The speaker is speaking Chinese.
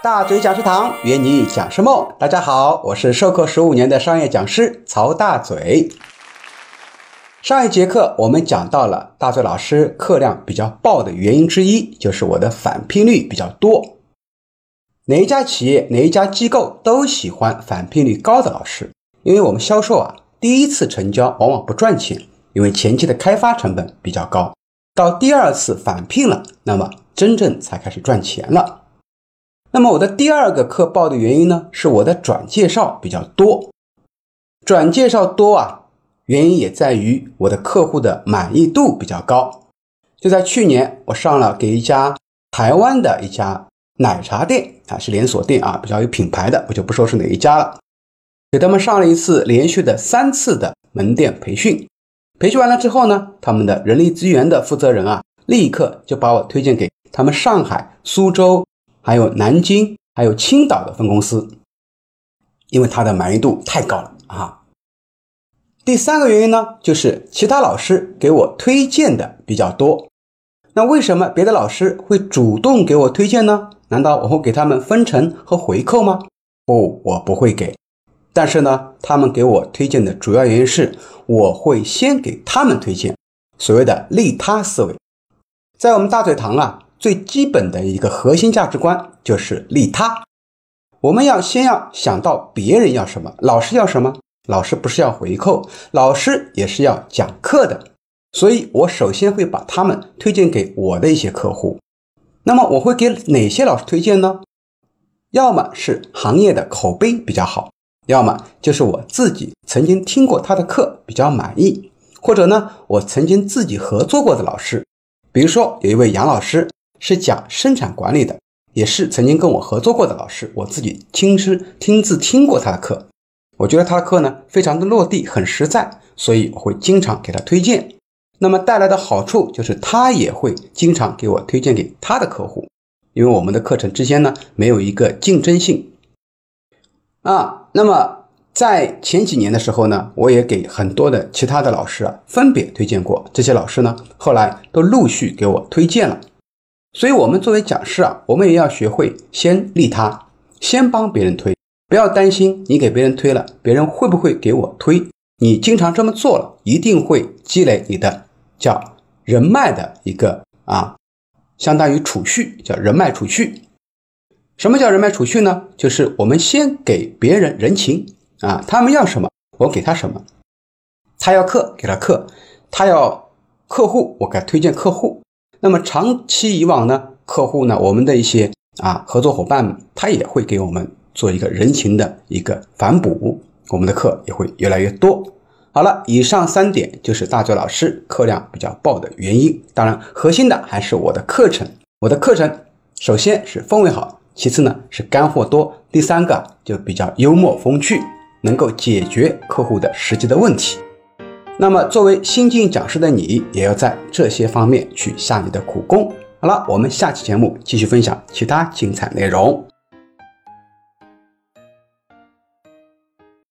大嘴讲师堂约你讲师梦，大家好，我是授课十五年的商业讲师曹大嘴。上一节课我们讲到了大嘴老师课量比较爆的原因之一，就是我的返聘率比较多。哪一家企业、哪一家机构都喜欢返聘率高的老师，因为我们销售啊，第一次成交往往不赚钱，因为前期的开发成本比较高，到第二次返聘了，那么真正才开始赚钱了。那么我的第二个课报的原因呢，是我的转介绍比较多，转介绍多啊。原因也在于我的客户的满意度比较高。就在去年，我上了给一家台湾的一家奶茶店啊，是连锁店啊，比较有品牌的，我就不说是哪一家了。给他们上了一次连续的三次的门店培训。培训完了之后呢，他们的人力资源的负责人啊，立刻就把我推荐给他们上海、苏州、还有南京、还有青岛的分公司，因为他的满意度太高了啊。第三个原因呢，就是其他老师给我推荐的比较多。那为什么别的老师会主动给我推荐呢？难道我会给他们分成和回扣吗？不，我不会给。但是呢，他们给我推荐的主要原因是，我会先给他们推荐。所谓的利他思维，在我们大嘴堂啊，最基本的一个核心价值观就是利他。我们要先要想到别人要什么，老师要什么。老师不是要回扣，老师也是要讲课的，所以我首先会把他们推荐给我的一些客户。那么我会给哪些老师推荐呢？要么是行业的口碑比较好，要么就是我自己曾经听过他的课比较满意，或者呢我曾经自己合作过的老师。比如说有一位杨老师是讲生产管理的，也是曾经跟我合作过的老师，我自己亲师亲自听过他的课。我觉得他的课呢非常的落地，很实在，所以我会经常给他推荐。那么带来的好处就是他也会经常给我推荐给他的客户，因为我们的课程之间呢没有一个竞争性啊。那么在前几年的时候呢，我也给很多的其他的老师啊分别推荐过，这些老师呢后来都陆续给我推荐了。所以，我们作为讲师啊，我们也要学会先利他，先帮别人推。不要担心，你给别人推了，别人会不会给我推？你经常这么做了，一定会积累你的叫人脉的一个啊，相当于储蓄，叫人脉储蓄。什么叫人脉储蓄呢？就是我们先给别人人情啊，他们要什么，我给他什么。他要客，给他客；他要客户，我给他推荐客户。那么长期以往呢，客户呢，我们的一些啊合作伙伴，他也会给我们。做一个人情的一个反哺，我们的课也会越来越多。好了，以上三点就是大嘴老师课量比较爆的原因。当然，核心的还是我的课程。我的课程首先是氛围好，其次呢是干货多，第三个就比较幽默风趣，能够解决客户的实际的问题。那么，作为新晋讲师的你，也要在这些方面去下你的苦功。好了，我们下期节目继续分享其他精彩内容。